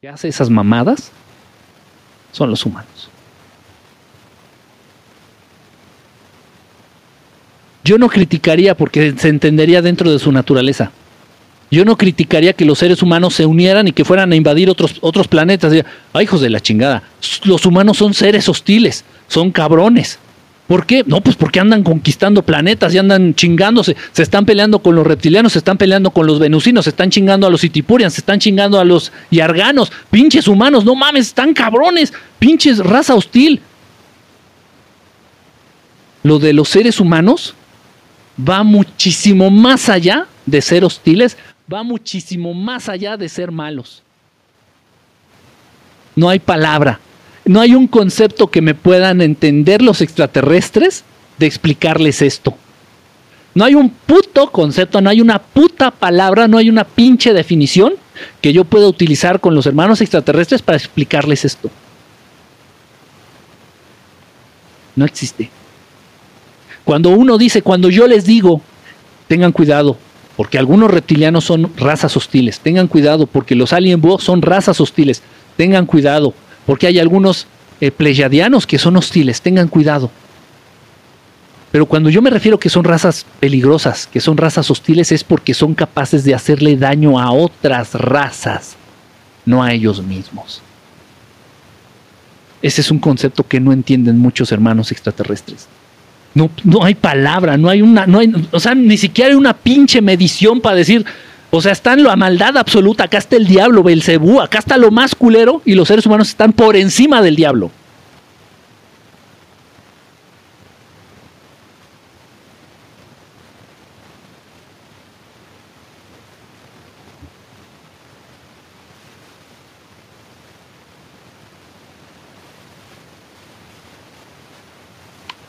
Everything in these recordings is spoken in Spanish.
que hace esas mamadas son los humanos. Yo no criticaría porque se entendería dentro de su naturaleza. Yo no criticaría que los seres humanos se unieran y que fueran a invadir otros, otros planetas. Ay, hijos de la chingada. Los humanos son seres hostiles, son cabrones. ¿Por qué? No, pues porque andan conquistando planetas y andan chingándose. Se están peleando con los reptilianos, se están peleando con los venusinos, se están chingando a los itipurians, se están chingando a los yarganos. Pinches humanos, no mames, están cabrones. Pinches raza hostil. Lo de los seres humanos va muchísimo más allá de ser hostiles, va muchísimo más allá de ser malos. No hay palabra no hay un concepto que me puedan entender los extraterrestres de explicarles esto. No hay un puto concepto, no hay una puta palabra, no hay una pinche definición que yo pueda utilizar con los hermanos extraterrestres para explicarles esto. No existe. Cuando uno dice, cuando yo les digo, tengan cuidado, porque algunos reptilianos son razas hostiles, tengan cuidado, porque los alien son razas hostiles, tengan cuidado, porque hay algunos eh, pleyadianos que son hostiles, tengan cuidado. Pero cuando yo me refiero que son razas peligrosas, que son razas hostiles, es porque son capaces de hacerle daño a otras razas, no a ellos mismos. Ese es un concepto que no entienden muchos hermanos extraterrestres. No, no hay palabra, no hay una, no hay, o sea, ni siquiera hay una pinche medición para decir, o sea, está en la maldad absoluta. Acá está el diablo, Belcebú. Acá está lo más culero y los seres humanos están por encima del diablo.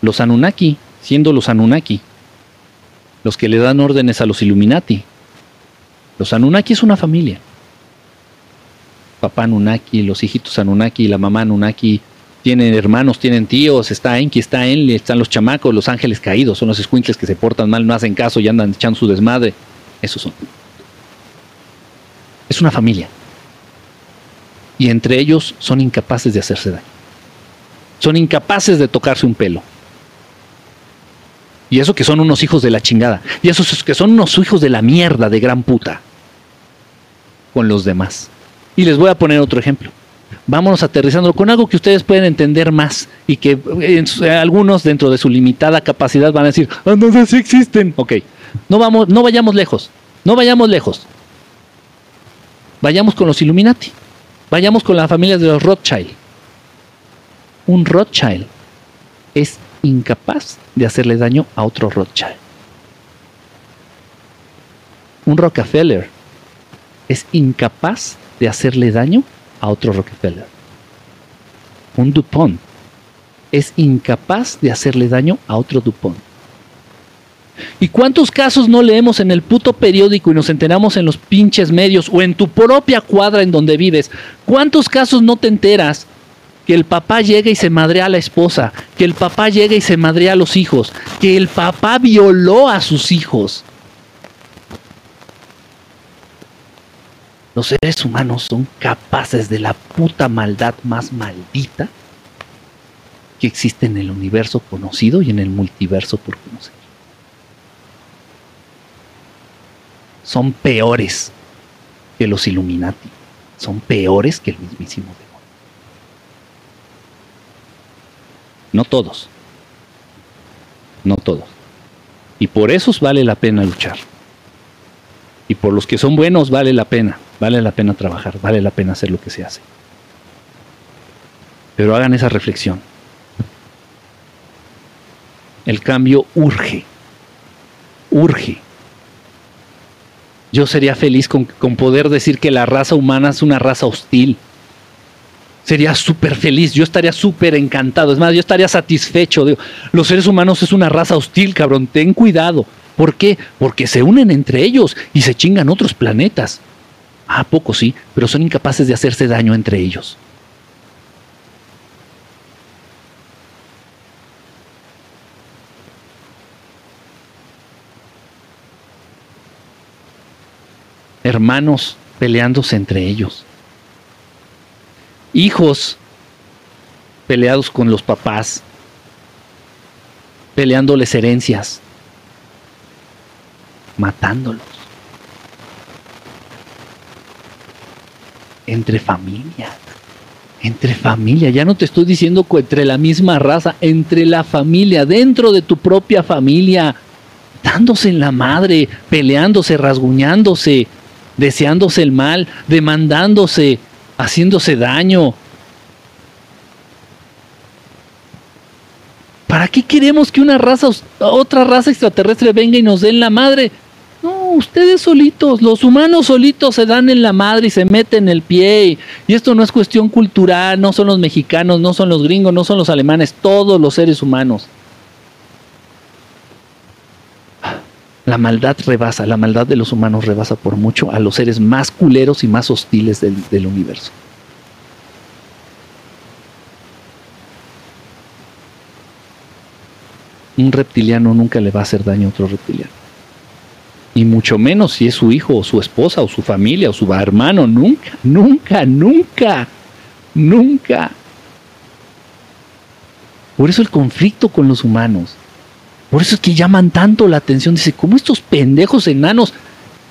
Los Anunnaki, siendo los Anunnaki, los que le dan órdenes a los Illuminati, los Anunnaki es una familia. Papá Anunnaki, los hijitos Anunnaki, la mamá Anunnaki, tienen hermanos, tienen tíos, está Enki, está Enli, están los chamacos, los ángeles caídos, son los escuincles que se portan mal, no hacen caso y andan echando su desmadre. Esos son. Es una familia. Y entre ellos son incapaces de hacerse daño. Son incapaces de tocarse un pelo. Y eso que son unos hijos de la chingada. Y esos que son unos hijos de la mierda de gran puta con los demás. Y les voy a poner otro ejemplo. Vámonos aterrizando con algo que ustedes pueden entender más y que eh, algunos dentro de su limitada capacidad van a decir, ah, no sí existen. Ok, no, vamos, no vayamos lejos, no vayamos lejos. Vayamos con los Illuminati, vayamos con la familia de los Rothschild. Un Rothschild es incapaz de hacerle daño a otro Rothschild. Un Rockefeller es incapaz de hacerle daño a otro Rockefeller. Un DuPont es incapaz de hacerle daño a otro DuPont. ¿Y cuántos casos no leemos en el puto periódico y nos enteramos en los pinches medios o en tu propia cuadra en donde vives? ¿Cuántos casos no te enteras que el papá llega y se madrea a la esposa, que el papá llega y se madrea a los hijos, que el papá violó a sus hijos? Los seres humanos son capaces de la puta maldad más maldita que existe en el universo conocido y en el multiverso por conocer. Son peores que los Illuminati. Son peores que el mismísimo demonio. No todos. No todos. Y por esos vale la pena luchar. Y por los que son buenos vale la pena. Vale la pena trabajar, vale la pena hacer lo que se hace. Pero hagan esa reflexión. El cambio urge. Urge. Yo sería feliz con, poder decir que la raza humana es una raza hostil. Sería súper feliz, yo estaría súper encantado. Es más, yo estaría satisfecho. los seres humanos es una raza hostil, cabrón. Ten cuidado. ¿Por qué? Porque se unen entre ellos y se chingan otros planetas. Ah, poco sí, pero son incapaces de hacerse daño entre ellos. Hermanos peleándose entre ellos. hijos peleados con los papás, peleándoles herencias, matándolos. Entre familia, entre familia, ya no te estoy diciendo entre la misma raza, entre la familia, dentro de tu propia familia, dándose en la madre, peleándose, rasguñándose, deseándose el mal, demandándose, haciéndose daño. ¿Para qué queremos que una raza, otra raza extraterrestre venga y nos den la madre? Ustedes solitos, los humanos solitos se dan en la madre y se meten el pie. Y esto no es cuestión cultural, no son los mexicanos, no son los gringos, no son los alemanes, todos los seres humanos. La maldad rebasa, la maldad de los humanos rebasa por mucho a los seres más culeros y más hostiles del, universo. Un reptiliano nunca le va a hacer daño a otro reptiliano. Y mucho menos si es su hijo o su esposa o su familia o su hermano. Nunca, nunca, nunca, nunca. Por eso el conflicto con los humanos. Por eso es que llaman tanto la atención. Dice, ¿cómo estos pendejos enanos?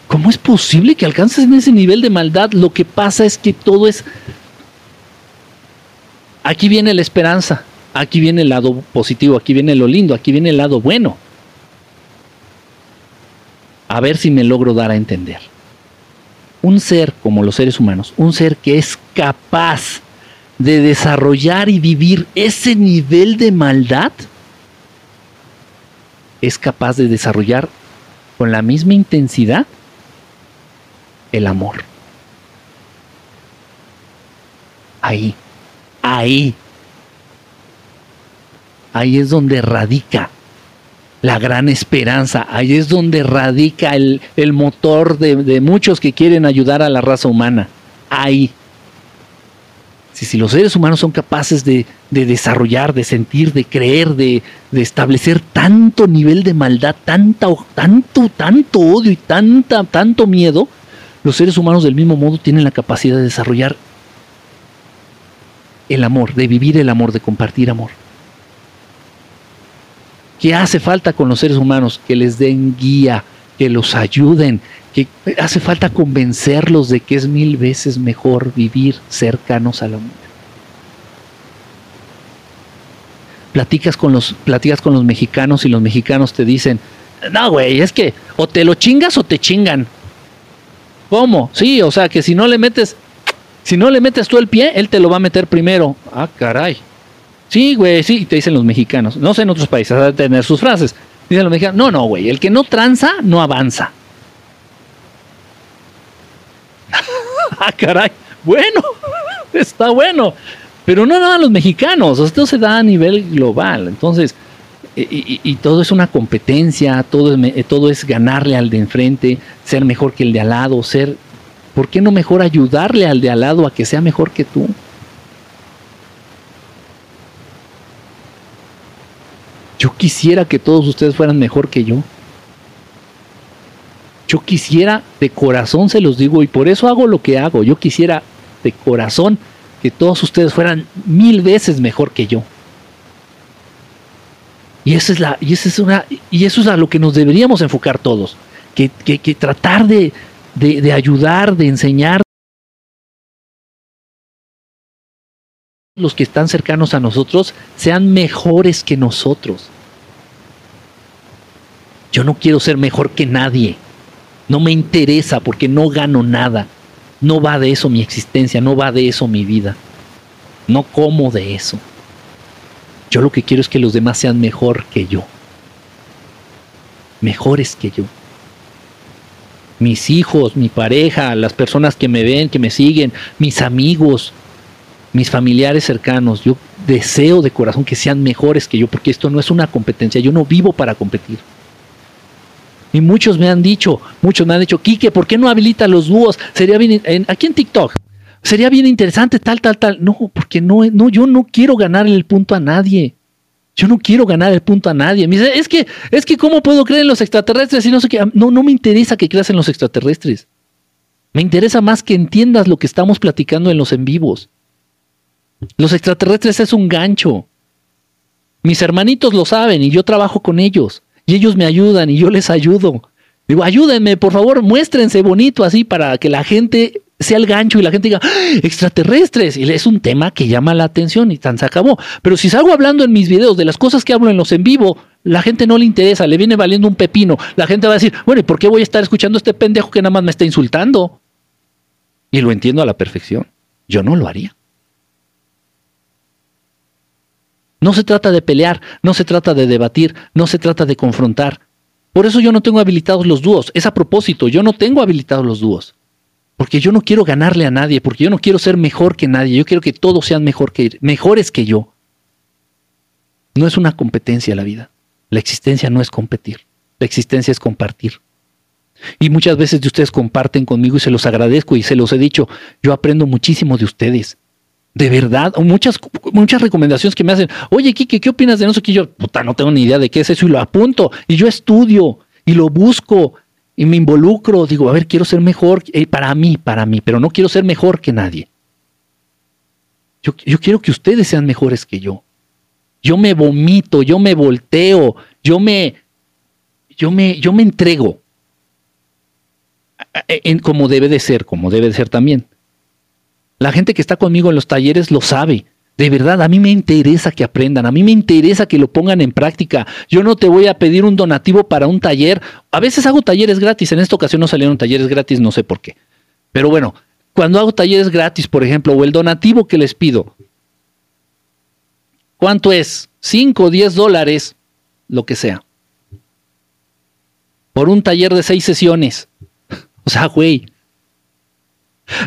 ¿Cómo es posible que alcancen ese nivel de maldad? Lo que pasa es que todo es... Aquí viene la esperanza, aquí viene el lado positivo, aquí viene lo lindo, aquí viene el lado bueno. A ver si me logro dar a entender. Un ser como los seres humanos, un ser que es capaz de desarrollar y vivir ese nivel de maldad, es capaz de desarrollar con la misma intensidad el amor. Ahí, ahí, ahí es donde radica la gran esperanza, ahí es donde radica el, motor de, de muchos que quieren ayudar a la raza humana. Ahí, si, los seres humanos son capaces de, desarrollar, de sentir, de creer, de, establecer tanto nivel de maldad, tanto, tanto, tanto odio y tanta, tanto miedo, los seres humanos del mismo modo tienen la capacidad de desarrollar el amor, de vivir el amor, de compartir amor. ¿Qué hace falta con los seres humanos? Que les den guía, que los ayuden, hace falta convencerlos de que es mil veces mejor vivir cercanos a la muerte. Platicas con los, platicas con los mexicanos y los mexicanos te dicen, no, güey, es que o te lo chingas o te chingan. ¿Cómo? Sí, o sea que si no le metes, si no le metes tú el pie, él te lo va a meter primero. Ah, caray. Sí, güey, sí, te dicen los mexicanos. No sé en otros países, a tener sus frases. Dicen los mexicanos, no, no, güey, el que no tranza no avanza. ah, caray, bueno, está bueno. Pero no nada los mexicanos, esto se da a nivel global. Entonces, y, todo es una competencia, todo es, eh, todo es ganarle al de enfrente, ser mejor que el de al lado, ser, ¿por qué no mejor ayudarle al de al lado a que sea mejor que tú? Yo quisiera que todos ustedes fueran mejor que yo. Yo quisiera, de corazón se los digo, y por eso hago lo que hago, yo quisiera de corazón que todos ustedes fueran mil veces mejor que yo. Y esa es la, y esa es una, y eso es a lo que nos deberíamos enfocar todos. Que, que, tratar de, de, de ayudar, de enseñar los que están cercanos a nosotros sean mejores que nosotros. Yo no quiero ser mejor que nadie. No me interesa porque no gano nada. No va de eso mi existencia, no va de eso mi vida. No como de eso. Yo lo que quiero es que los demás sean mejor que yo. Mejores que yo. Mis hijos, mi pareja, las personas que me ven, que me siguen, mis amigos, mis familiares cercanos. Yo deseo de corazón que sean mejores que yo, porque esto no es una competencia. Yo no vivo para competir. Y muchos me han dicho, muchos me han dicho, Quique, ¿por qué no habilita los dúos? Sería bien, aquí en TikTok, sería bien interesante, tal, tal, tal. No, porque no, no, yo no quiero ganar el punto a nadie. Yo no quiero ganar el punto a nadie. Me dice, es que, es que, ¿cómo puedo creer en los extraterrestres? Y no sé qué. No, no me interesa que creas en los extraterrestres. Me interesa más que entiendas lo que estamos platicando en los en vivos. Los extraterrestres es un gancho. Mis hermanitos lo saben y yo trabajo con ellos. Y ellos me ayudan y yo les ayudo. Digo, ayúdenme, por favor, muéstrense bonito así para que la gente sea el gancho y la gente diga, ¡Ah! extraterrestres. Y es un tema que llama la atención y tan se acabó. Pero si salgo hablando en mis videos de las cosas que hablo en los en vivo, la gente no le interesa, le viene valiendo un pepino. La gente va a decir, bueno, ¿y por qué voy a estar escuchando a este pendejo que nada más me está insultando? Y lo entiendo a la perfección. Yo no lo haría. No se trata de pelear, no se trata de debatir, no se trata de confrontar. Por eso yo no tengo habilitados los dúos. Es a propósito, yo no tengo habilitados los dúos. Porque yo no quiero ganarle a nadie, porque yo no quiero ser mejor que nadie, yo quiero que todos sean mejor que, mejores que yo. No es una competencia la vida. La existencia no es competir, la existencia es compartir. Y muchas veces de ustedes comparten conmigo y se los agradezco y se los he dicho, yo aprendo muchísimo de ustedes. De verdad, muchas, muchas recomendaciones que me hacen, oye Kike, ¿qué opinas de eso? Que yo, puta, no tengo ni idea de qué es eso y lo apunto y yo estudio y lo busco y me involucro, digo, a ver, quiero ser mejor eh, para mí, para mí, pero no quiero ser mejor que nadie. Yo, yo, quiero que ustedes sean mejores que yo. Yo me vomito, yo me volteo, yo me, yo me, yo me entrego en, como debe de ser, como debe de ser también. La gente que está conmigo en los talleres lo sabe. De verdad, a mí me interesa que aprendan, a mí me interesa que lo pongan en práctica. Yo no te voy a pedir un donativo para un taller. A veces hago talleres gratis, en esta ocasión no salieron talleres gratis, no sé por qué. Pero bueno, cuando hago talleres gratis, por ejemplo, o el donativo que les pido, ¿cuánto es? 5 o 10 dólares, lo que sea. Por un taller de seis sesiones. O sea, güey,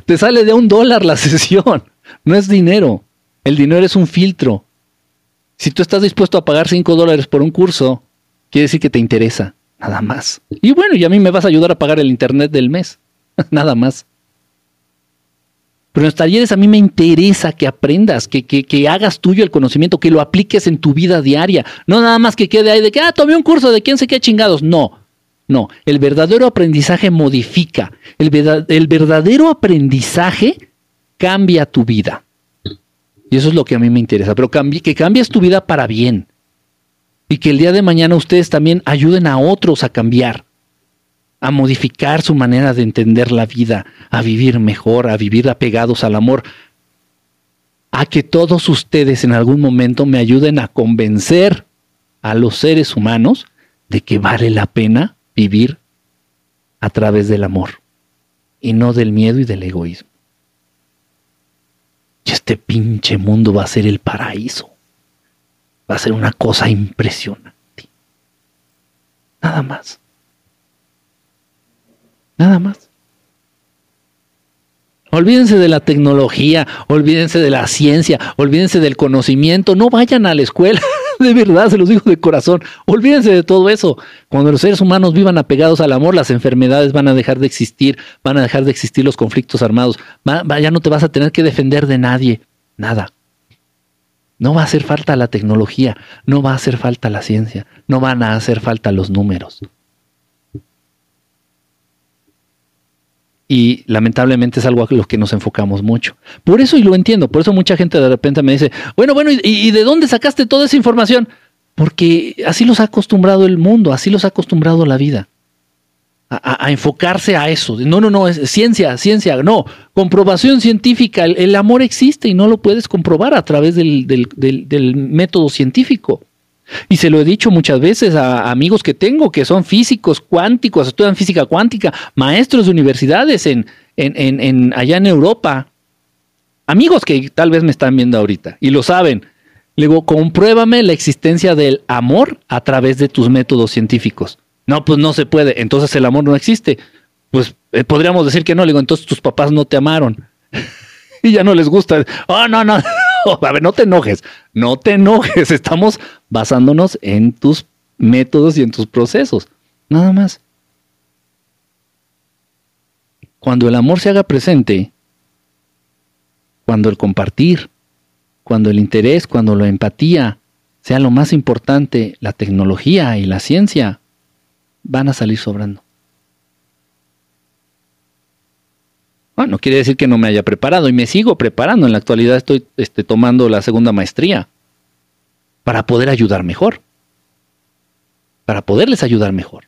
te sale de un dólar la sesión. No es dinero. El dinero es un filtro. Si tú estás dispuesto a pagar 5 dólares por un curso, quiere decir que te interesa. Nada más. Y bueno, y a mí me vas a ayudar a pagar el internet del mes. Nada más. Pero en los talleres a mí me interesa que aprendas, que, que, que, hagas tuyo el conocimiento, que lo apliques en tu vida diaria. No nada más que quede ahí de que, ah, tomé un curso de quién sé qué chingados. No. No. El verdadero aprendizaje modifica. El, verdadero aprendizaje cambia tu vida. Y eso es lo que a mí me interesa, pero que cambies tu vida para bien. Y que el día de mañana ustedes también ayuden a otros a cambiar, a modificar su manera de entender la vida, a vivir mejor, a vivir apegados al amor. A que todos ustedes en algún momento me ayuden a convencer a los seres humanos de que vale la pena vivir a través del amor y no del miedo y del egoísmo. Y este pinche mundo va a ser el paraíso. Va a ser una cosa impresionante. Nada más. Nada más. Olvídense de la tecnología, olvídense de la ciencia, olvídense del conocimiento, no vayan a la escuela, de verdad, se los digo de corazón, olvídense de todo eso. Cuando los seres humanos vivan apegados al amor, las enfermedades van a dejar de existir, van a dejar de existir los conflictos armados, ya no te vas a tener que defender de nadie, nada. No va a hacer falta la tecnología, no va a hacer falta la ciencia, no van a hacer falta los números. Y lamentablemente es algo a lo que nos enfocamos mucho. Por eso, y lo entiendo, por eso mucha gente de repente me dice, bueno, bueno, ¿y, de dónde sacaste toda esa información? Porque así los ha acostumbrado el mundo, así los ha acostumbrado la vida. A, enfocarse a eso. No, no, no, es ciencia, ciencia, no. Comprobación científica, el, amor existe y no lo puedes comprobar a través del, del método científico. Y se lo he dicho muchas veces a amigos que tengo que son físicos cuánticos, estudian física cuántica, maestros de universidades en, en, en, allá en Europa. Amigos que tal vez me están viendo ahorita y lo saben. Le digo, compruébame la existencia del amor a través de tus métodos científicos. No, pues no se puede. Entonces el amor no existe. Pues eh, podríamos decir que no. Le digo, entonces tus papás no te amaron. y ya no les gusta. Oh, no, no. a ver, no te enojes, no te enojes, estamos basándonos en tus métodos y en tus procesos, nada más. Cuando el amor se haga presente, cuando el compartir, cuando el interés, cuando la empatía sea lo más importante, la tecnología y la ciencia van a salir sobrando. Bueno, no quiere decir que no me haya preparado y me sigo preparando. En la actualidad estoy este, tomando la segunda maestría para poder ayudar mejor. Para poderles ayudar mejor.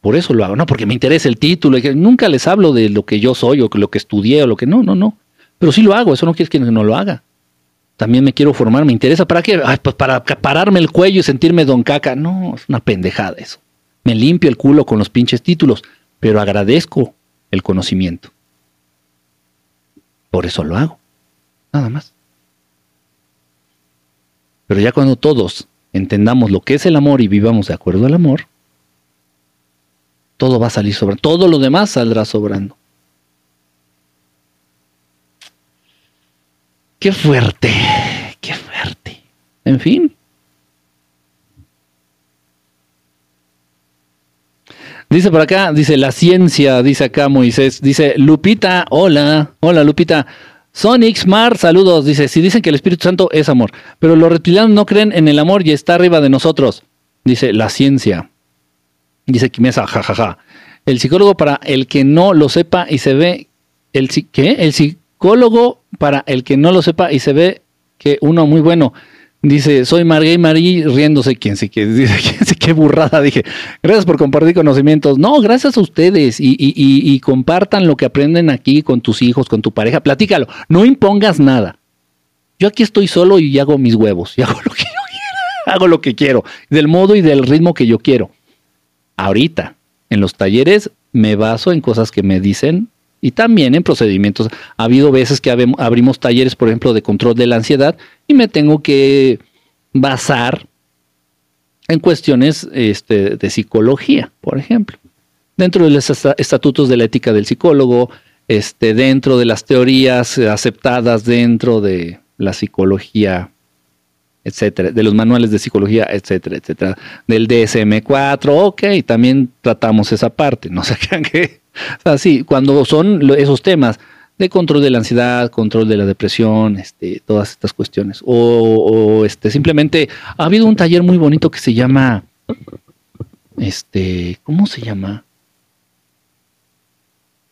Por eso lo hago, no porque me interesa el título. Nunca les hablo de lo que yo soy o lo que estudié o lo que no, no, no. Pero sí lo hago, eso no quiere decir que no lo haga. También me quiero formar, me interesa. ¿Para qué? pues para pararme el cuello y sentirme don caca. No, es una pendejada eso. Me limpio el culo con los pinches títulos, pero agradezco el conocimiento. Por eso lo hago. Nada más. Pero ya cuando todos entendamos lo que es el amor y vivamos de acuerdo al amor, todo va a salir sobrando. Todo lo demás saldrá sobrando. Qué fuerte, qué fuerte. En fin. Dice por acá, dice la ciencia, dice acá Moisés, dice Lupita, hola, hola Lupita. Sonix Mar, saludos, dice, si dicen que el Espíritu Santo es amor, pero los reptilianos no creen en el amor y está arriba de nosotros, dice la ciencia. Dice Quimesa, jajaja. El psicólogo para el que no lo sepa y se ve, el, ¿qué? El psicólogo para el que no lo sepa y se ve que uno muy bueno. Dice, soy Margay Marí riéndose. ¿Quién sé qué? Dice, ¿quién sé qué burrada? Dije, gracias por compartir conocimientos. No, gracias a ustedes. Y, compartan lo que aprenden aquí con tus hijos, con tu pareja. Platícalo. No impongas nada. Yo aquí estoy solo y hago mis huevos. Y hago lo que yo quiero. Hago lo que quiero. Del modo y del ritmo que yo quiero ahorita. En los talleres me baso en cosas que me dicen y también en procedimientos. Ha habido veces que abrimos talleres, por ejemplo, de control de la ansiedad y me tengo que basar en cuestiones este, de psicología, por ejemplo. Dentro de los estatutos de la ética del psicólogo, este, dentro de las teorías aceptadas dentro de la psicología etcétera, de los manuales de psicología, etcétera, etcétera, del DSM-4, ok, también tratamos esa parte, no se crean que, o sea, cuando son esos temas de control de la ansiedad, control de la depresión, este, todas estas cuestiones, o, o este, simplemente, ha habido un taller muy bonito que se llama, este, ¿cómo se llama?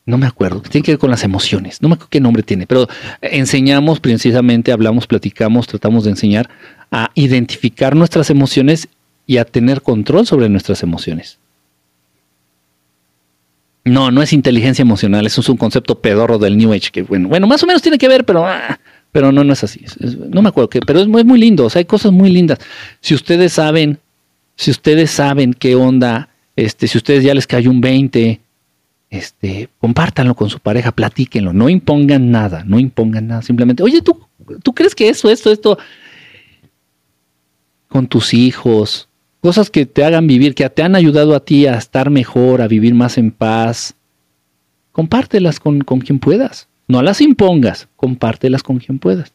no me acuerdo, tiene que ver con las emociones, no me acuerdo qué nombre tiene, pero enseñamos precisamente, hablamos, platicamos, tratamos de enseñar a identificar nuestras emociones y a tener control sobre nuestras emociones. No, no es inteligencia emocional, eso es un concepto pedorro del New Age, que bueno, bueno, más o menos tiene que ver, pero, ah, pero no, no es así. no me acuerdo qué, pero es muy, muy lindo, o sea, hay cosas muy lindas. Si ustedes saben, si ustedes saben qué onda, este, si ustedes ya les cayó un 20, este, compártanlo con su pareja, platíquenlo, no impongan nada, no impongan nada, simplemente, oye, ¿tú, tú crees que eso, esto, esto, con tus hijos, cosas que te hagan vivir, que te han ayudado a ti a estar mejor, a vivir más en paz, compártelas con, con quien puedas, no las impongas, compártelas con quien puedas.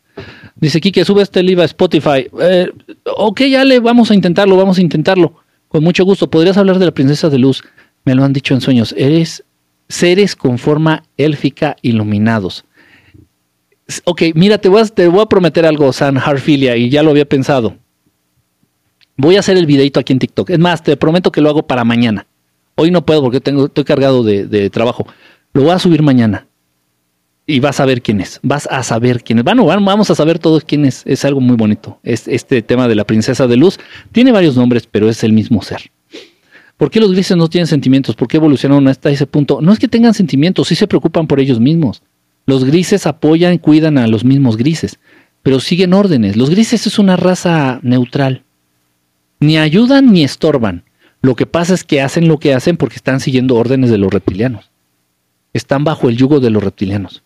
Dice aquí que sube este libro a Spotify. Eh, ok, ya le vamos a intentarlo, vamos a intentarlo. Con mucho gusto. ¿Podrías hablar de la princesa de luz? Me lo han dicho en sueños. Eres seres con forma élfica iluminados. Ok, mira, te voy a, te voy a prometer algo, San Harfilia, y ya lo había pensado. Voy a hacer el videito aquí en TikTok. Es más, te prometo que lo hago para mañana. Hoy no puedo porque tengo, estoy cargado de, trabajo. Lo voy a subir mañana. Y vas a ver quién es. Vas a saber quién es. Bueno, vamos a saber todos quién es. Es algo muy bonito. Es, este tema de la princesa de luz tiene varios nombres, pero es el mismo ser. ¿Por qué los grises no tienen sentimientos? ¿Por qué evolucionaron hasta ese punto? No es que tengan sentimientos, sí se preocupan por ellos mismos. Los grises apoyan, cuidan a los mismos grises, pero siguen órdenes. Los grises es una raza neutral. Ni ayudan ni estorban. Lo que pasa es que hacen lo que hacen porque están siguiendo órdenes de los reptilianos. Están bajo el yugo de los reptilianos.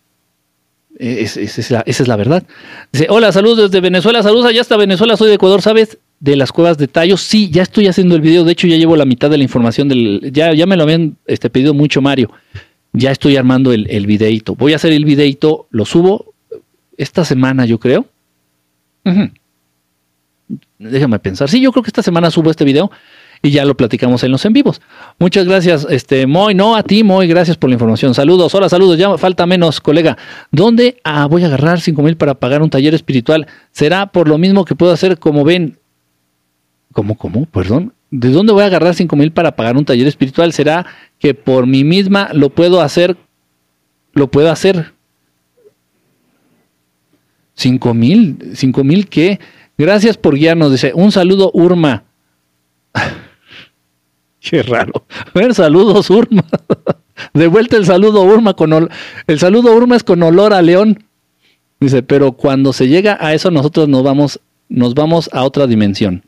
esa, es la, verdad. Dice, hola, saludos desde Venezuela, saludos allá hasta Venezuela, soy de Ecuador, ¿sabes? de las cuevas de tallos. Sí, ya estoy haciendo el video. De hecho, ya llevo la mitad de la información del. Ya, ya me lo habían este, pedido mucho, Mario. Ya estoy armando el, el videito. Voy a hacer el videito, lo subo esta semana, yo creo. Déjame pensar. Sí, yo creo que esta semana subo este video y ya lo platicamos en los en vivos. Muchas gracias, este Moy. No, a ti, Moy, gracias por la información. Saludos, hola, saludos. Ya falta menos, colega. ¿Dónde ah, voy a agarrar 5 mil para pagar un taller espiritual? ¿Será por lo mismo que puedo hacer como ven ¿Cómo, cómo? Perdón. ¿De dónde voy a agarrar 5 mil para pagar un taller espiritual? ¿Será que por mí misma lo puedo hacer lo pueda hacer. Cinco mil, cinco mil qué. Gracias por guiarnos, dice. Un saludo, Urma. qué raro. A ver, saludos, Urma. De vuelta el saludo Urma con el saludo Urma es con olor a león. Dice, pero cuando se llega a eso nosotros nos vamos nos vamos a otra dimensión.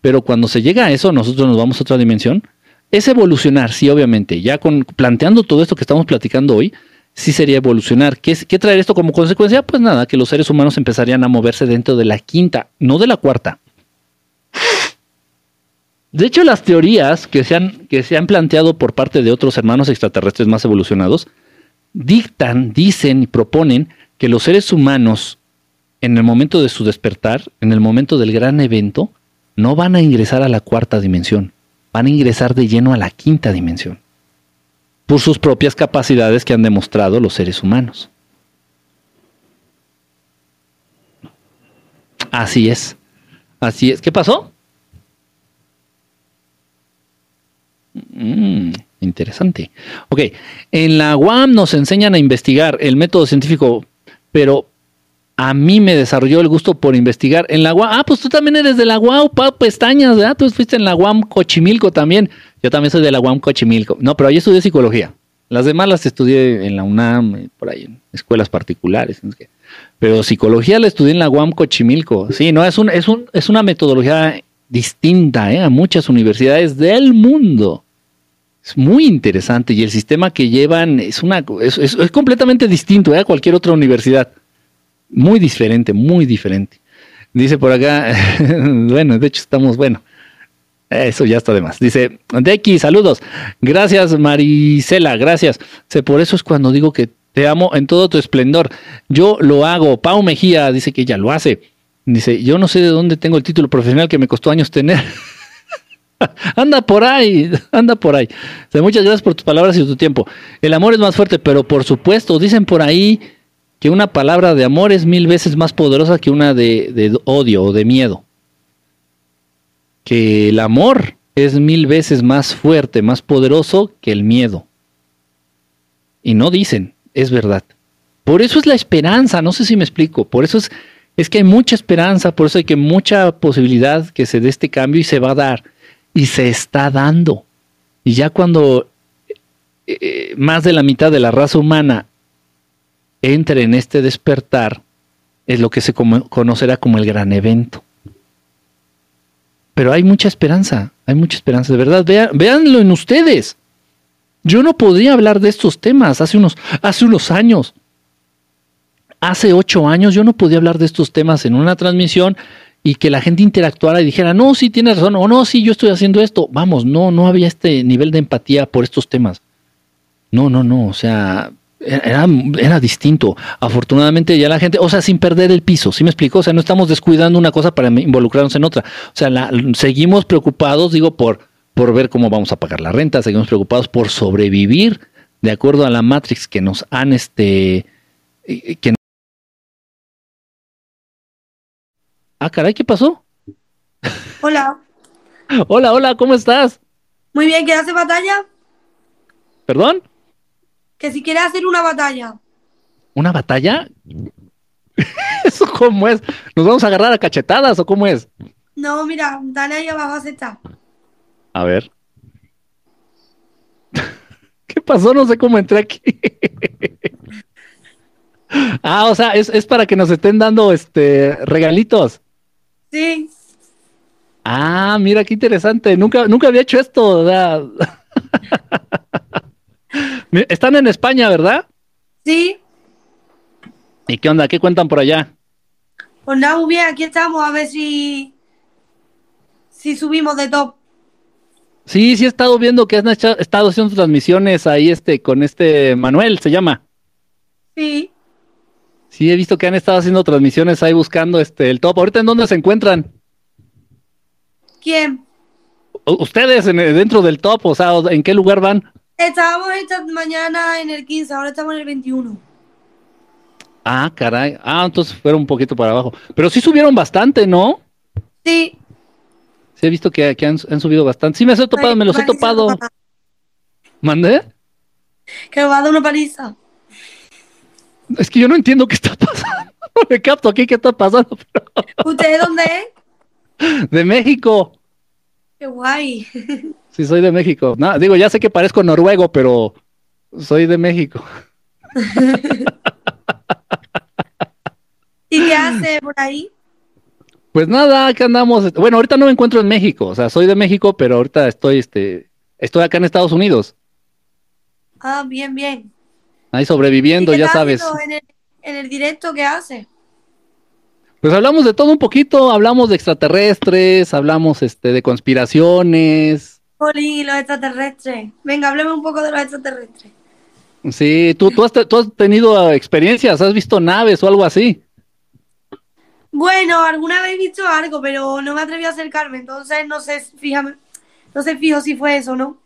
Pero cuando se llega a eso nosotros nos vamos a otra dimensión. Es evolucionar, sí, obviamente. Ya con planteando todo esto que estamos platicando hoy, sí sería evolucionar. ¿Qué, ¿Qué traer esto como consecuencia? Pues nada, que los seres humanos empezarían a moverse dentro de la quinta, no de la cuarta. De hecho, las teorías que se, han, que se han planteado por parte de otros hermanos extraterrestres más evolucionados dictan, dicen y proponen que los seres humanos, en el momento de su despertar, en el momento del gran evento, no van a ingresar a la cuarta dimensión, van a ingresar de lleno a la quinta dimensión, por sus propias capacidades que han demostrado los seres humanos. Así es, así es. ¿Qué pasó? Mm, interesante. Ok, en la UAM nos enseñan a investigar el método científico, pero a mí me desarrolló el gusto por investigar en la UAM. Ah, pues tú también eres de la UAM, pa, pestañas, ¿verdad? Tú fuiste en la UAM Cochimilco también. Yo también soy de la UAM Cochimilco. No, pero ahí estudié psicología. Las demás las estudié en la UNAM, por ahí, en escuelas particulares. Pero psicología la estudié en la UAM Cochimilco. Sí, no, es, un, es, un, es una metodología distinta ¿eh? a muchas universidades del mundo. Es muy interesante y el sistema que llevan es, una, es, es, completamente distinto ¿eh? a cualquier otra universidad. Muy diferente, muy diferente. Dice por acá, bueno, de hecho estamos, bueno, eso ya está de más. Dice, Deki, saludos. Gracias, Marisela, gracias. Por eso es cuando digo que te amo en todo tu esplendor. Yo lo hago. Pau Mejía dice que ella lo hace. Dice, yo no sé de dónde tengo el título profesional que me costó años tener. anda por ahí, anda por ahí. muchas gracias por tus palabras y tu tiempo. El amor es más fuerte, pero por supuesto, dicen por ahí que una palabra de amor es mil veces más poderosa que una de, odio o de miedo. Que el amor es mil veces más fuerte, más poderoso que el miedo. Y no dicen, es verdad. Por eso es la esperanza, no sé si me explico, por eso es es que hay mucha esperanza, por eso hay que mucha posibilidad que se dé este cambio y se va a dar. Y se está dando. Y ya cuando eh, eh, más de la mitad de la raza humana entre en este despertar, es lo que se conocerá como el gran evento. Pero hay mucha esperanza, hay mucha esperanza, de verdad. Vean, en ustedes. Yo no podría hablar de estos temas hace unos, hace unos años hace ocho años yo no podía hablar de estos temas en una transmisión y que la gente interactuara y dijera, no, sí tienes razón, o no, sí, yo estoy haciendo esto. Vamos, no, no había este nivel de empatía por estos temas. No, no, no, o sea, era, era, distinto. Afortunadamente ya la gente, o sea, sin perder el piso, ¿sí me explico? O sea, no estamos descuidando una cosa para involucrarnos en otra. O sea, la, seguimos preocupados, digo, por, por ver cómo vamos a pagar la renta, seguimos preocupados por sobrevivir de acuerdo a la Matrix que nos han, este, que Ah, caray, ¿qué pasó? Hola. hola, hola, ¿cómo estás? Muy bien, ¿quieres hacer batalla? ¿Perdón? Que si quieres hacer una batalla. ¿Una batalla? ¿Eso cómo es? ¿Nos vamos a agarrar a cachetadas o cómo es? No, mira, dale ahí abajo, acepta. A ver. ¿Qué pasó? No sé cómo entré aquí. ah, o sea, es, es, para que nos estén dando este regalitos. Sí. Ah, mira qué interesante. Nunca, nunca había hecho esto. Están en España, ¿verdad? Sí. ¿Y qué onda? ¿Qué cuentan por allá? Pues nada, muy bien, aquí estamos a ver si si subimos de top. Sí, sí he estado viendo que has estado haciendo transmisiones ahí este con este Manuel, se llama. Sí. Sí, he visto que han estado haciendo transmisiones ahí buscando este el top. ¿Ahorita en dónde se encuentran? ¿Quién? Ustedes dentro del top, o sea, ¿en qué lugar van? Estábamos esta mañana en el 15, ahora estamos en el 21. Ah, caray. Ah, entonces fueron un poquito para abajo. Pero sí subieron bastante, ¿no? Sí. Sí, he visto que, han, subido bastante. Sí, me los he topado, me los he topado. ¿Mandé? Que me va a dar una paliza. Es que yo no entiendo qué está pasando. Me capto aquí qué está pasando. ¿Usted de dónde es? De México. Qué guay. Sí, soy de México. No, digo, ya sé que parezco noruego, pero soy de México. ¿Y qué hace por ahí? Pues nada, acá andamos. Bueno, ahorita no me encuentro en México. O sea, soy de México, pero ahorita estoy, este, estoy acá en Estados Unidos. Ah, bien, bien. Ahí ¿Y sobreviviendo, ya sabes. En el, en el directo, ¿qué hace? Pues hablamos de todo un poquito, hablamos de extraterrestres, hablamos este de conspiraciones. Poli, los extraterrestres. Venga, hábleme un poco de los extraterrestres. Sí, tú, tú, has, tú has tenido eh, experiencias, has visto naves o algo así. Bueno, alguna vez he visto algo, pero no me atreví a acercarme, entonces no sé, fíjame, no sé fijo si fue eso, ¿no?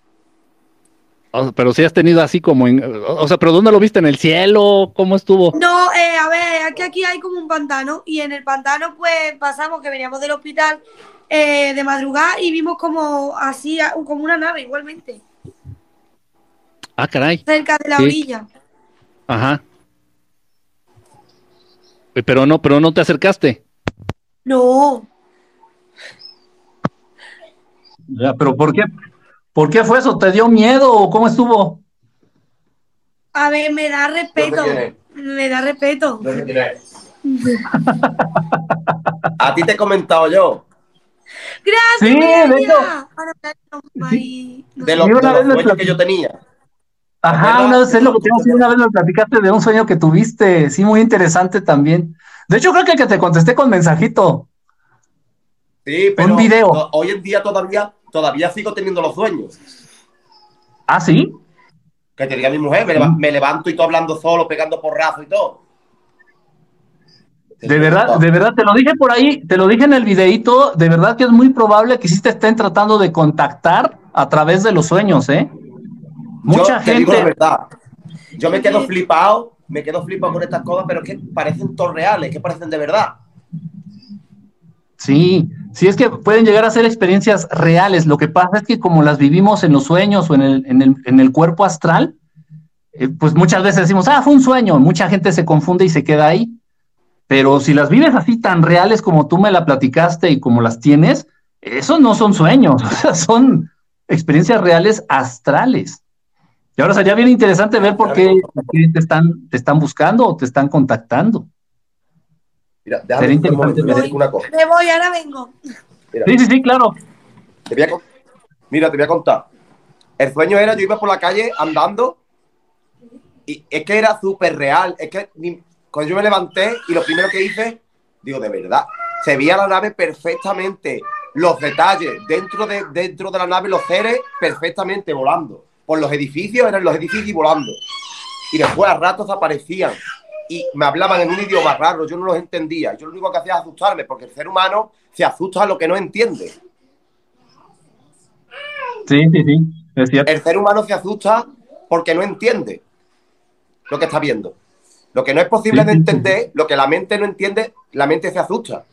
O sea, pero sí has tenido así como en, o sea, pero ¿dónde lo viste? ¿En el cielo? ¿Cómo estuvo? No, eh, a ver, aquí, aquí hay como un pantano y en el pantano pues pasamos que veníamos del hospital eh, de madrugada y vimos como así, como una nave igualmente, Ah, caray. cerca de la Sí. orilla. Ajá. Pero no, pero no te acercaste. No, Ya, pero ¿por qué? ¿Por qué fue eso? ¿Te dio miedo o cómo estuvo? a ver, me da respeto, me da respeto. A ti te he comentado yo Gracias, Sí, de hecho. De los, de los que yo tenía. Ajá, una vez es lo que tengo, sí, una vez me platicaste de un sueño que tuviste, sí, muy interesante también. De hecho, creo que el que te contesté con mensajito. Sí, pero Un video. hoy en día todavía, todavía sigo teniendo los sueños. Ah, sí. Que te diga mi mujer, me, leva- me levanto y todo hablando solo, pegando porrazo y todo. De verdad, de verdad, te lo dije por ahí, te lo dije en el videíto, de verdad que es muy probable que sí te estén tratando de contactar a través de los sueños, ¿eh? Mucha yo te digo la gente, verdad. Yo me quedo flipado, me quedo flipado con estas cosas, pero que parecen todos reales, que parecen de verdad. sí, sí es que pueden llegar a ser experiencias reales. Lo que pasa es que como las vivimos en los sueños o en el, en el, en el cuerpo astral, eh, pues muchas veces decimos, ah, fue un sueño. Mucha gente se confunde y se queda ahí. Pero si las vives así tan reales como tú me la platicaste y como las tienes, esos no son sueños, son experiencias reales astrales. Y ahora sería bien interesante ver por qué, te, están, te están buscando o te están contactando. Mira, Sería déjame un interesante momento, te voy a ver. una cosa. Me voy, ahora vengo. Mira, Sí, sí, sí, claro. te voy a Mira, te voy a contar. El sueño era, yo iba por la calle andando y es que era súper real. Es que ni- cuando yo me levanté y lo primero que hice, digo, de verdad, se veía la nave perfectamente, los detalles, dentro de, dentro de la nave, los seres perfectamente volando. Por los edificios, eran los edificios y volando. Y después a ratos aparecían y me hablaban en un idioma raro, yo no los entendía. Yo lo único que hacía es asustarme, porque el ser humano se asusta a lo que no entiende. Sí, sí, sí. Es cierto. El ser humano se asusta porque no entiende lo que está viendo. Lo que no es posible de entender, lo que la mente no entiende, la mente se asusta.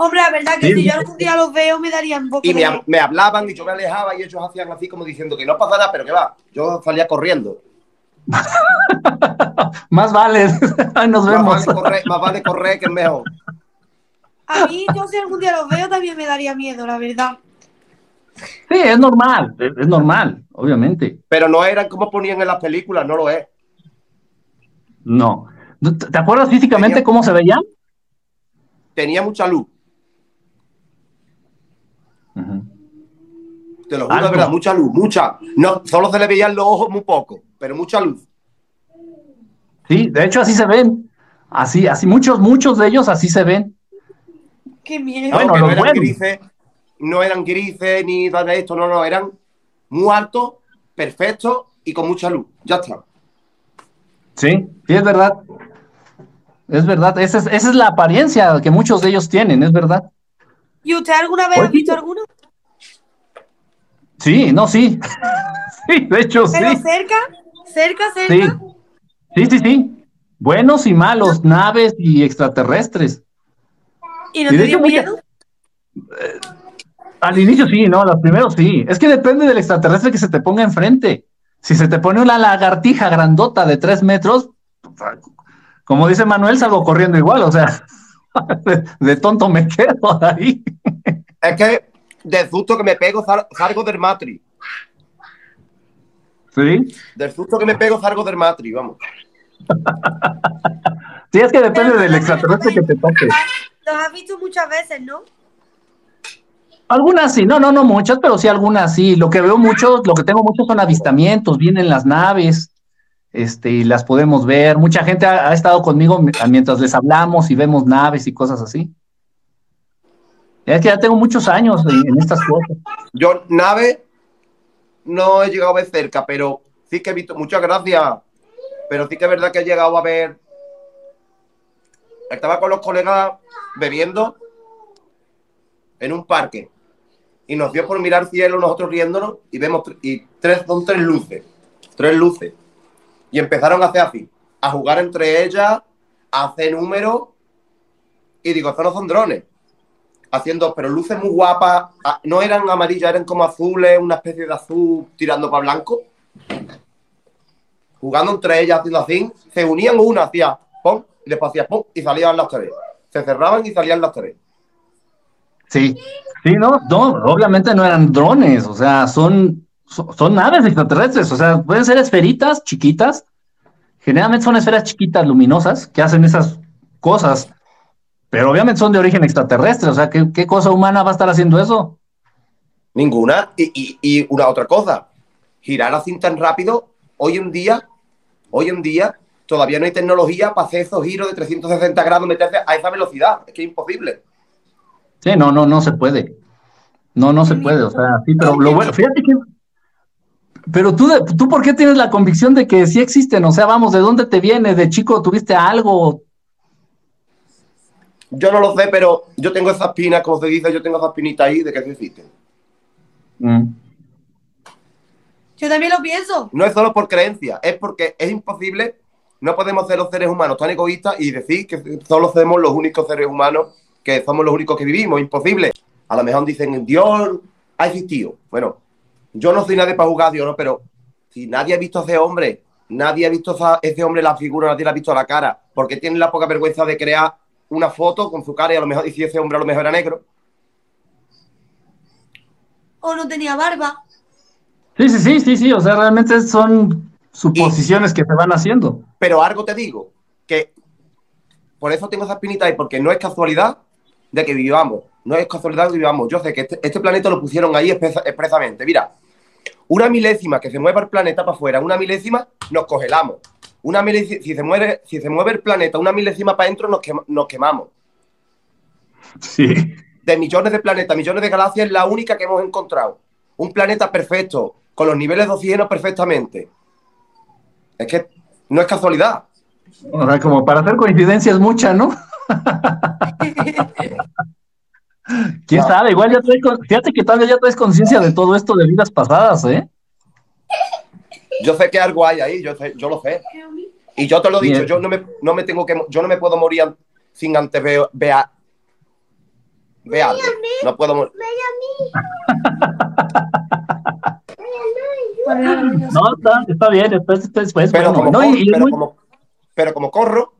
Hombre, la verdad que Sí, si yo algún día los veo me daría un poco Y me, de... ha- me hablaban y yo me alejaba y ellos hacían así como diciendo que no pasa nada, pero que va. Yo salía corriendo. Más vale. Nos Más vemos. vale, correr, más vale correr que es mejor. A mí, yo si algún día los veo también me daría miedo, la verdad. Sí, es normal, es, normal, obviamente. Pero no eran como ponían en las películas, no lo es. No. ¿Te acuerdas físicamente Tenía- cómo se veían? Tenía mucha luz. Te lo juro de verdad, mucha luz, mucha. No, solo se le veían los ojos muy poco, pero mucha luz. Sí, de hecho así se ven. Así, así, muchos, muchos de ellos así se ven. Qué miedo. Bueno, no los eran buenos. grises, no eran grises ni nada de esto, no, no, eran muy altos, perfectos y con mucha luz. Ya está. Sí, sí, es verdad. Es verdad, esa es, esa es la apariencia que muchos de ellos tienen, es verdad. ¿Y usted alguna vez Oye. ha visto alguno? Sí, no, sí. Sí, de hecho, sí. Pero cerca, cerca, Sí, cerca. sí, sí, sí. Buenos y malos, naves y extraterrestres. ¿Y no Y te dio hecho, mucha- miedo? Al inicio sí, no, los primeros sí. Es que depende del extraterrestre que se te ponga enfrente. Si se te pone una lagartija grandota de tres metros, como dice Manuel, salgo corriendo igual, o sea, de, tonto me quedo ahí. Es que de susto que me pego salgo del matri. ¿Sí? Del susto que me pego salgo del matri, vamos. sí, es que depende del extraterrestre que te toque. Los has visto muchas veces, ¿no? Algunas sí, no, no, no muchas, pero sí algunas sí. Lo que veo mucho, lo que tengo mucho son avistamientos, vienen las naves, este, y las podemos ver. Mucha gente ha, estado conmigo mientras les hablamos y vemos naves y cosas así. Es que ya tengo muchos años en, estas cosas. Yo, nave, no he llegado a ver cerca, pero sí que he visto, muchas gracias, pero sí que es verdad que he llegado a ver. Estaba con los colegas bebiendo en un parque y nos dio por mirar cielo, nosotros riéndonos y vemos y tres, son tres luces, tres luces. Y empezaron a hacer así, a jugar entre ellas, a hacer números. Y digo, estos son drones. Haciendo, pero luces muy guapas, no eran amarillas, eran como azules, una especie de azul tirando para blanco. Jugando entre ellas, haciendo así, se unían una, hacía pum, y después hacía pum, y salían las tres. Se cerraban y salían las tres. Sí, sí, no, no, obviamente no eran drones, o sea, son, son, naves extraterrestres, o sea, pueden ser esferitas chiquitas, generalmente son esferas chiquitas luminosas que hacen esas cosas, pero obviamente son de origen extraterrestre, o sea, ¿qué, cosa humana va a estar haciendo eso? Ninguna, y, y, una otra cosa, girar así tan rápido, hoy en día, hoy en día, todavía no hay tecnología para hacer esos giros de 360 grados, meterse a esa velocidad, es que es imposible. Sí, no, no, no se puede. No, no se puede, o sea, sí, pero lo bueno, fíjate que... Pero tú, tú, ¿por qué tienes la convicción de que sí existen? O sea, vamos, ¿de dónde te viene? ¿De chico tuviste algo? Yo no lo sé, pero yo tengo esa espina, como se dice, yo tengo esa espinita ahí de que sí existen. Mm. Yo también lo pienso. No es solo por creencia, es porque es imposible, no podemos ser los seres humanos tan egoístas y decir que solo somos los únicos seres humanos que somos los únicos que vivimos, imposible. A lo mejor dicen, Dios ha existido. Bueno, yo no soy nadie para jugar a Dios, ¿no? pero si nadie ha visto a ese hombre, nadie ha visto a ese hombre la figura, nadie le ha visto la cara, porque tiene la poca vergüenza de crear una foto con su cara y a lo mejor, y si ese hombre a lo mejor era negro. O no tenía barba. Sí, sí, sí, sí, sí, o sea, realmente son suposiciones que se van haciendo. Pero algo te digo, que por eso tengo esa espinita y porque no es casualidad de que vivamos. No es casualidad que vivamos. Yo sé que este, este planeta lo pusieron ahí expresamente. Mira, una milésima que se mueva el planeta para afuera, una milésima, nos congelamos. Una si, se mueve, si se mueve el planeta una milésima para adentro, nos, nos quemamos. Sí. De millones de planetas, millones de galaxias, es la única que hemos encontrado. Un planeta perfecto, con los niveles de oxígeno perfectamente. Es que no es casualidad. O sea, como para hacer coincidencias muchas, ¿no? ¿Quién sabe? Igual ya traes, fíjate que tal vez ya traes conciencia de todo esto de vidas pasadas, ¿eh? Yo sé que algo hay ahí, yo, yo lo sé. Y yo te lo he dicho, yo no me, no me tengo que, yo no me puedo morir sin antes ver, ver, ver algo. No puedo morir. No, está, está bien, después, después pero, como, no, pero, como, pero como corro,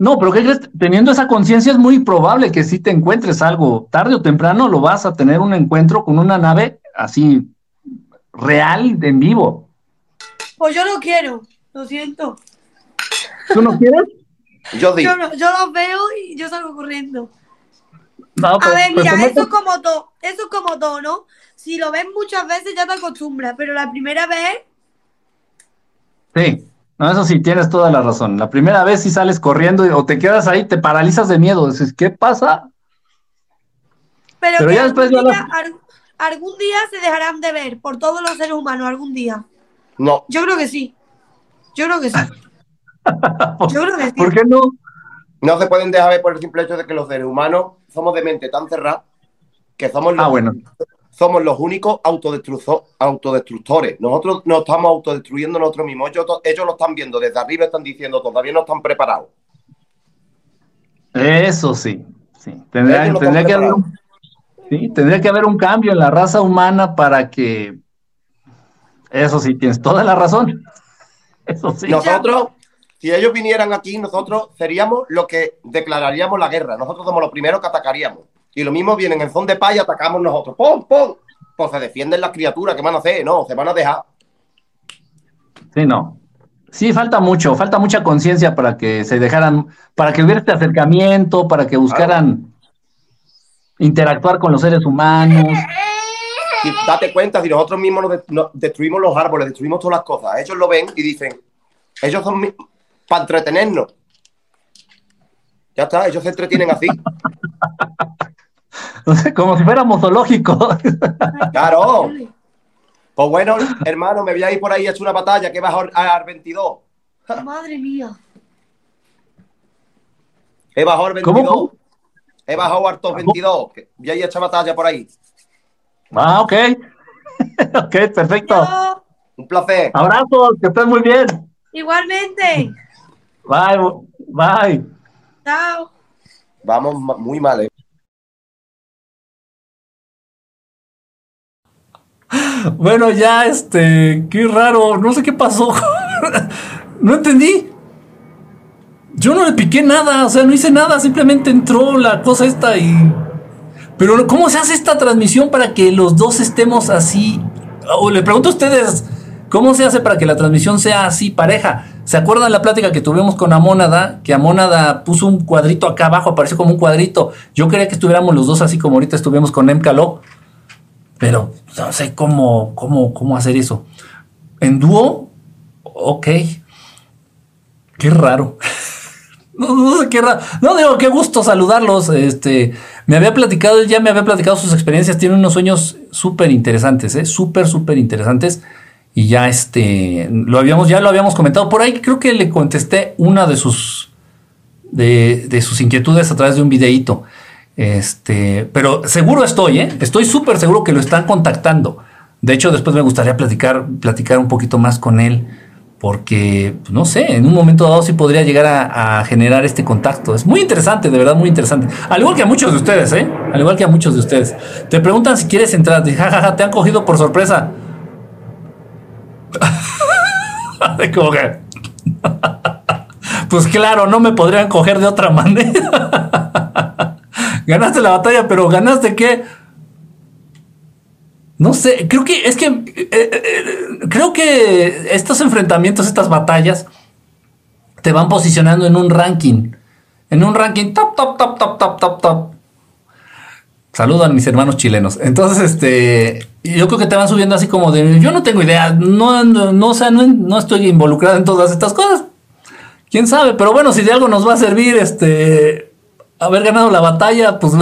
no, pero ¿qué crees? Teniendo esa conciencia es muy probable que si te encuentres algo, tarde o temprano lo vas a tener un encuentro con una nave así real, en vivo. Pues yo no quiero, lo siento. ¿Tú no quieres? yo digo. Yo, los veo y yo salgo corriendo. a pues, ver, pues mira, eso es como todo, eso es como todo, ¿no? Si lo ves muchas veces ya te acostumbras, pero la primera vez... Sí. No, eso sí, tienes toda la razón. La primera vez si sales corriendo o te quedas ahí, te paralizas de miedo. Dices, ¿qué pasa? Pero, ya después algún, día, algún día se dejarán de ver por todos los seres humanos, algún día. No. Yo creo que sí. Yo creo que sí. Yo creo que sí. ¿Por qué no? No se pueden dejar ver por el simple hecho de que los seres humanos somos de mente tan cerrada que somos ah, bueno somos los únicos autodestructores. Nosotros nos estamos autodestruyendo nosotros mismos. Ellos, lo están viendo desde arriba, están diciendo todavía no están preparados. Eso sí, sí. Tendría, que haber un, sí, tendría que haber un cambio en la raza humana para que Eso sí, tienes toda la razón. Eso sí. Nosotros, si ellos vinieran aquí, nosotros seríamos los que declararíamos la guerra. Nosotros somos los primeros que atacaríamos. Y lo mismo vienen en son de paz y atacamos nosotros. ¡Pum, pum! Pues se defienden las criaturas. ¿Qué van a hacer? No, se van a dejar. Sí, no. Sí, falta mucho, falta mucha conciencia para que se dejaran, para que hubiera este acercamiento, para que buscaran interactuar con los seres humanos. Y date cuenta, si nosotros mismos nos de- nos destruimos los árboles, destruimos todas las cosas, ellos lo ven y dicen, ellos son para entretenernos. Ya está, ellos se entretienen así. Como si fuéramos zoológicos. Claro. Pues bueno, hermano, me voy a ir por ahí a echar una batalla que he bajado al 22. Madre mía. He bajado al 22. ¿Cómo? He bajado hartos 22. que Voy a ir a echar batalla por ahí. Ah, ok. ok, perfecto. Yo, Un placer. Abrazos, que estés muy bien. igualmente. Bye, bye. Chao. Vamos muy mal, ¿eh? Bueno, ya, este, qué raro, no sé qué pasó. no entendí. Yo no le piqué nada, o sea, no hice nada, simplemente entró la cosa esta y... Pero ¿cómo se hace esta transmisión para que los dos estemos así? O le pregunto a ustedes, ¿cómo se hace para que la transmisión sea así pareja? ¿Se acuerdan la plática que tuvimos con Amónada? Que Amónada puso un cuadrito acá abajo, apareció como un cuadrito. Yo quería que estuviéramos los dos así como ahorita estuvimos con Emcalo. Pero no sé cómo, cómo, cómo hacer eso. En dúo, ok. Qué raro. No, no sé qué raro. No digo, qué gusto saludarlos. Este, me había platicado, ya me había platicado sus experiencias. Tiene unos sueños súper interesantes, ¿eh? súper, súper interesantes. Y ya este, lo habíamos, ya lo habíamos comentado por ahí. Creo que le contesté una de sus, de, de sus inquietudes a través de un videíto. Este, pero seguro estoy, ¿eh? Estoy súper seguro que lo están contactando. De hecho, después me gustaría platicar, platicar un poquito más con él, porque, pues, no sé, en un momento dado sí podría llegar a, generar este contacto. Es muy interesante, de verdad, muy interesante. Al igual que a muchos de ustedes, ¿eh? Al igual que a muchos de ustedes. Te preguntan si quieres entrar. Dije, jajaja, te han cogido por sorpresa. Pues claro, no me podrían coger de otra manera. ganaste la batalla, pero ganaste qué? No sé, creo que es que eh, eh, creo que estos enfrentamientos, estas batallas te van posicionando en un ranking, en un ranking top, top, top, top, top, top, top. Saludan mis hermanos chilenos. Entonces, este, yo creo que te van subiendo así como de, yo no tengo idea, no, no, no, o sea, no, no estoy involucrado en todas estas cosas. Quién sabe, pero bueno, si de algo nos va a servir, este, haber ganado la batalla, pues,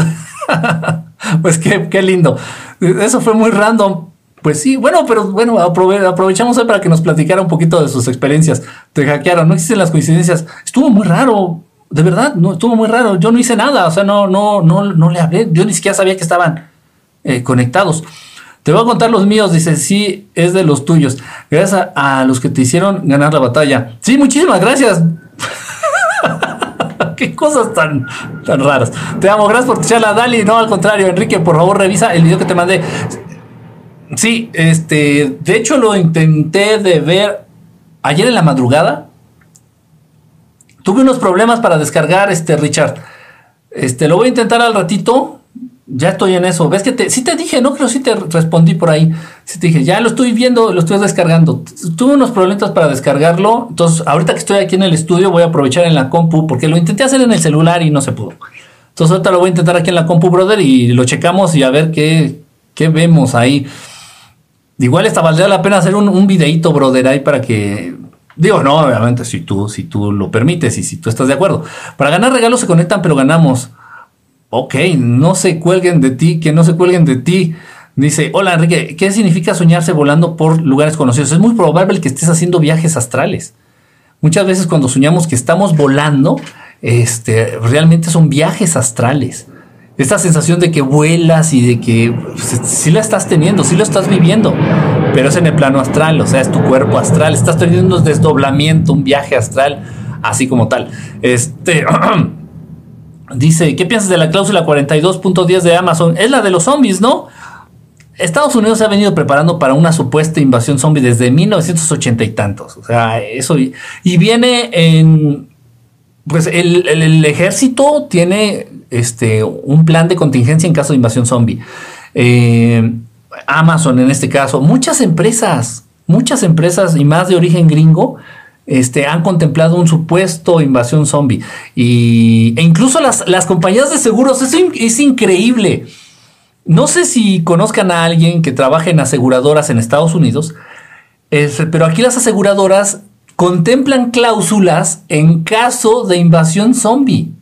pues qué, qué lindo. Eso fue muy random. Pues sí, bueno, pero bueno, aprove aprovechamos hoy para que nos platicara un poquito de sus experiencias. Te hackearon, no existen las coincidencias. Estuvo muy raro, de verdad, no estuvo muy raro. Yo no hice nada, o sea, no, no, no, no le hablé. Yo ni siquiera sabía que estaban eh, conectados. Te voy a contar los míos, dice, sí, es de los tuyos. Gracias a los que te hicieron ganar la batalla. Sí, muchísimas gracias. Qué cosas tan, tan raras. Te amo, gracias por tu charla, Dali. No, al contrario, Enrique, por favor, revisa el video que te mandé. Sí, este, de hecho lo intenté de ver ayer en la madrugada. Tuve unos problemas para descargar este Richard. Este, lo voy a intentar al ratito. Ya estoy en eso. ¿Ves que te, sí te dije, no creo sí te respondí por ahí. Sí te dije, ya lo estoy viendo, lo estoy descargando. Tuve unos problemas para descargarlo. Entonces, ahorita que estoy aquí en el estudio, voy a aprovechar en la compu, porque lo intenté hacer en el celular y no se pudo. Entonces, ahorita lo voy a intentar aquí en la compu, brother, y lo checamos y a ver qué, qué vemos ahí. Igual esta valdría la pena hacer un, un videíto, brother, ahí para que. Digo, no, obviamente, si tú, si tú lo permites y si tú estás de acuerdo. Para ganar regalos se conectan, pero ganamos. Ok, no se cuelguen de ti, que no se cuelguen de ti. Dice, hola Enrique, ¿qué significa soñarse volando por lugares conocidos? Es muy probable que estés haciendo viajes astrales. Muchas veces cuando soñamos que estamos volando, este, realmente son viajes astrales. Esta sensación de que vuelas y de que pues, sí la estás teniendo, sí lo estás viviendo, pero es en el plano astral, o sea, es tu cuerpo astral, estás teniendo un desdoblamiento, un viaje astral, así como tal. Este. Dice, ¿qué piensas de la cláusula 42.10 de Amazon? Es la de los zombies, ¿no? Estados Unidos se ha venido preparando para una supuesta invasión zombie desde 1980 y tantos. O sea, eso. Y, viene en. Pues el, el- el ejército tiene este, un plan de contingencia en caso de invasión zombie. Eh, Amazon en este caso, muchas empresas, muchas empresas y más de origen gringo, este, han contemplado un supuesto invasión zombie. Y, e incluso las, las compañías de seguros, es, in- es increíble. No sé si conozcan a alguien que trabaje en aseguradoras en Estados Unidos, es- pero aquí las aseguradoras contemplan cláusulas en caso de invasión zombie.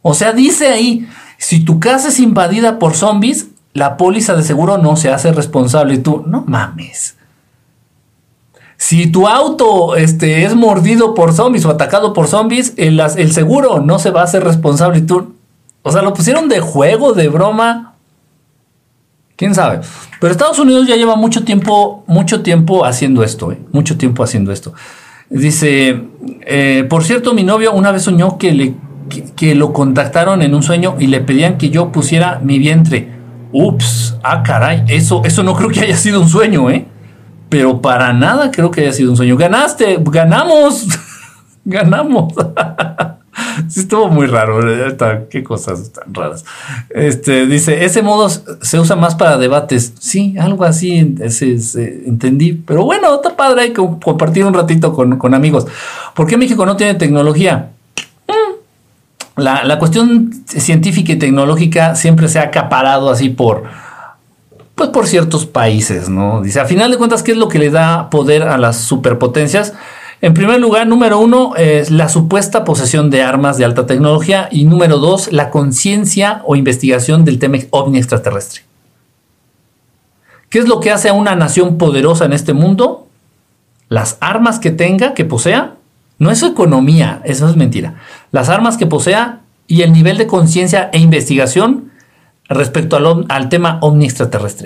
O sea, dice ahí, si tu casa es invadida por zombies, la póliza de seguro no se hace responsable. Y tú, no mames. Si tu auto este, es mordido por zombies o atacado por zombies, el, el seguro no se va a hacer responsable. Tú, o sea, lo pusieron de juego, de broma. ¿Quién sabe? Pero Estados Unidos ya lleva mucho tiempo, mucho tiempo haciendo esto, ¿eh? mucho tiempo haciendo esto. Dice, eh, por cierto, mi novio una vez soñó que, le, que lo contactaron en un sueño y le pedían que yo pusiera mi vientre. Ups, ah, caray, eso, eso no creo que haya sido un sueño, ¿eh? Pero para nada creo que haya sido un sueño. Ganaste, ganamos, ganamos. Sí, estuvo muy raro. eh, Qué cosas tan raras. Este dice: Ese modo se usa más para debates. Sí, algo así ese- ese- entendí. Pero bueno, está padre hay que compartir un ratito con, con amigos. ¿Por qué México no tiene tecnología? Mm. La, la cuestión científica y tecnológica siempre se ha acaparado así por, pues por ciertos países, ¿no? Dice, a final de cuentas, ¿qué es lo que le da poder a las superpotencias? En primer lugar, número uno, es la supuesta posesión de armas de alta tecnología y número dos, la conciencia o investigación del tema ovni extraterrestre. ¿Qué es lo que hace a una nación poderosa en este mundo? Las armas que tenga, que posea, no es su economía, eso es mentira. Las armas que posea y el nivel de conciencia e investigación respecto al, al tema ovni extraterrestre.